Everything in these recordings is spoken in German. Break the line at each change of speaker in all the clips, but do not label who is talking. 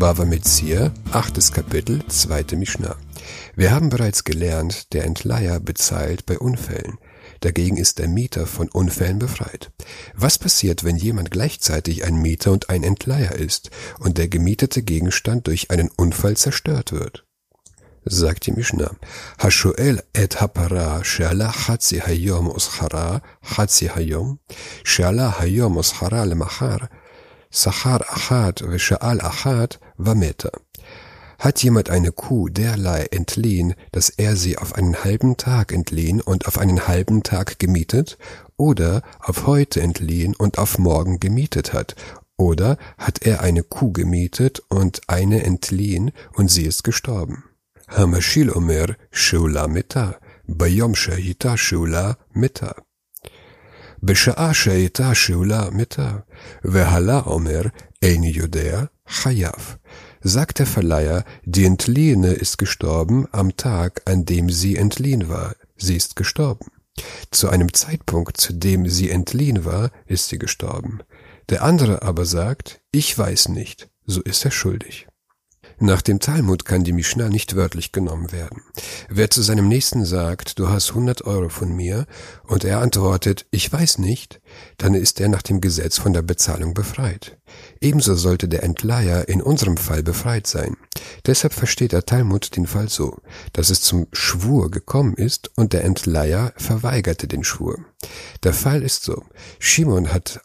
Bava Metzir, achtes Kapitel, zweite Mishnah. Wir haben bereits gelernt, der Entleiher bezahlt bei Unfällen. Dagegen ist der Mieter von Unfällen befreit. Was passiert, wenn jemand gleichzeitig ein Mieter und ein Entleiher ist und der gemietete Gegenstand durch einen Unfall zerstört wird? sagt die Mishnah. Hashoel et hapara she'ala chatzi hayom uschara chatzi hayom she'ala hayom uschara lemachar Sahar Ahad, Risha'al Ahad, war Meter. Hat jemand eine Kuh derlei entliehen, dass er sie auf einen halben Tag entliehen und auf einen halben Tag gemietet, oder auf heute entliehen und auf morgen gemietet hat, oder hat er eine Kuh gemietet und eine entliehen und sie ist gestorben? Hamashil Omer Shula Meta, Bayom Shahita Shula Meta. בשעה שהייתה שאולה מתה, והלה אומר, איני יודע, חייב. Sagt der Verleiher, die Entliehene ist gestorben am Tag, an dem sie entliehen war. Sie ist gestorben. Zu einem Zeitpunkt, zu dem sie entliehen war, ist sie gestorben. Der andere aber sagt, ich weiß nicht, so ist er schuldig. Nach dem Talmud kann die Mishnah nicht wörtlich genommen werden. Wer zu seinem Nächsten sagt, du hast 100 Euro von mir, und er antwortet, ich weiß nicht, dann ist er nach dem Gesetz von der Bezahlung befreit. Ebenso sollte der Entleiher in unserem Fall befreit sein. Deshalb versteht der Talmud den Fall so, dass es zum Schwur gekommen ist und der Entleiher verweigerte den Schwur. Der Fall ist so. Shimon hat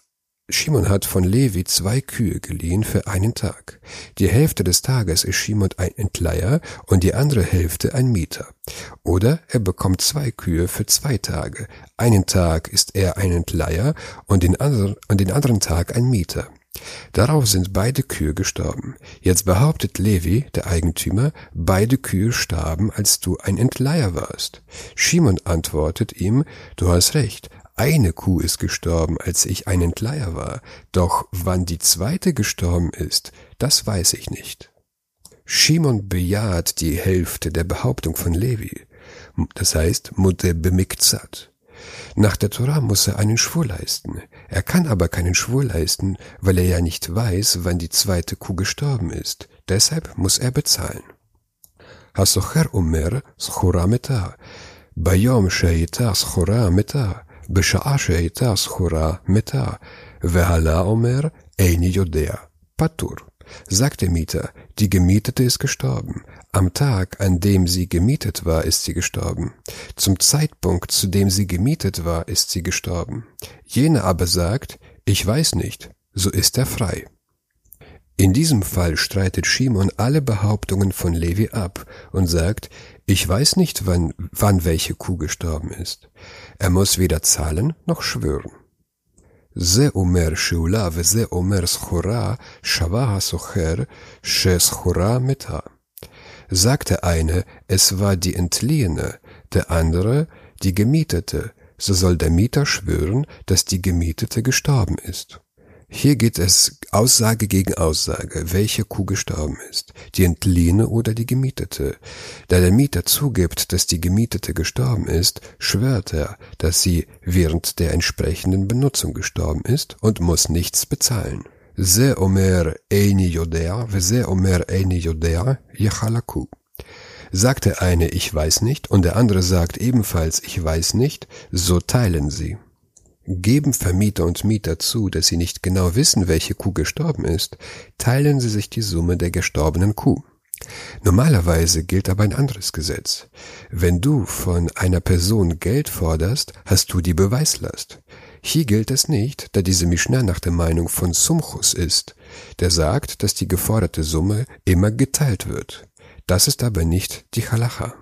Shimon hat von Levi zwei Kühe geliehen für einen Tag. Die Hälfte des Tages ist Shimon ein Entleiher und die andere Hälfte ein Mieter. Oder er bekommt zwei Kühe für zwei Tage. Einen Tag ist er ein Entleiher und den, anderen, und den anderen Tag ein Mieter. Darauf sind beide Kühe gestorben. Jetzt behauptet Levi, der Eigentümer, beide Kühe starben, als du ein Entleiher warst. Shimon antwortet ihm, du hast recht, eine Kuh ist gestorben, als ich ein Entleiher war, doch wann die zweite gestorben ist, das weiß ich nicht. Shimon bejaht die Hälfte der Behauptung von Levi, das heißt Mutte bemikzat. Nach der Torah muss er einen Schwur leisten. Er kann aber keinen Schwur leisten, weil er ja nicht weiß, wann die zweite Kuh gestorben ist. Deshalb muss er bezahlen. Hasocher Omer schura meta. Bayom sheita schura meta. בשעה שהייתה סחורה מתה, והלה אומר, איני יודע, פטור. Sagt der Mieter, die Gemietete ist gestorben. Am Tag, an dem sie gemietet war, ist sie gestorben. Zum Zeitpunkt, zu dem sie gemietet war, ist sie gestorben. Jener aber sagt, ich weiß nicht, so ist er frei. In diesem Fall streitet Shimon alle Behauptungen von Levi ab und sagt, ich weiß nicht, wann, wann welche Kuh gestorben ist. Er muss weder zahlen noch schwören. זה אומר שאולה וזה אומר סחורה, שווה הסוחר שסחורה מתה. Sagt der eine, es war die Entliehene, der andere, die Gemietete, so soll der Mieter schwören, dass die Gemietete gestorben ist. Hier geht es Aussage gegen Aussage, welche Kuh gestorben ist, die entliehene oder die gemietete. Da der Mieter zugibt, dass die gemietete gestorben ist, schwört er, dass sie während der entsprechenden Benutzung gestorben ist und muss nichts bezahlen. Ze omer eini yodea, ze omer eini yodea, yechalaku. Sagt der eine, ich weiß nicht, und der andere sagt ebenfalls, ich weiß nicht, so teilen sie. Geben Vermieter und Mieter zu, dass sie nicht genau wissen, welche Kuh gestorben ist, teilen sie sich die Summe der gestorbenen Kuh. Normalerweise gilt aber ein anderes Gesetz. Wenn du von einer Person Geld forderst, hast du die Beweislast. Hier gilt es nicht, da diese Mishnah nach der Meinung von Sumchus ist, der sagt, dass die geforderte Summe immer geteilt wird. Das ist aber nicht die Halacha.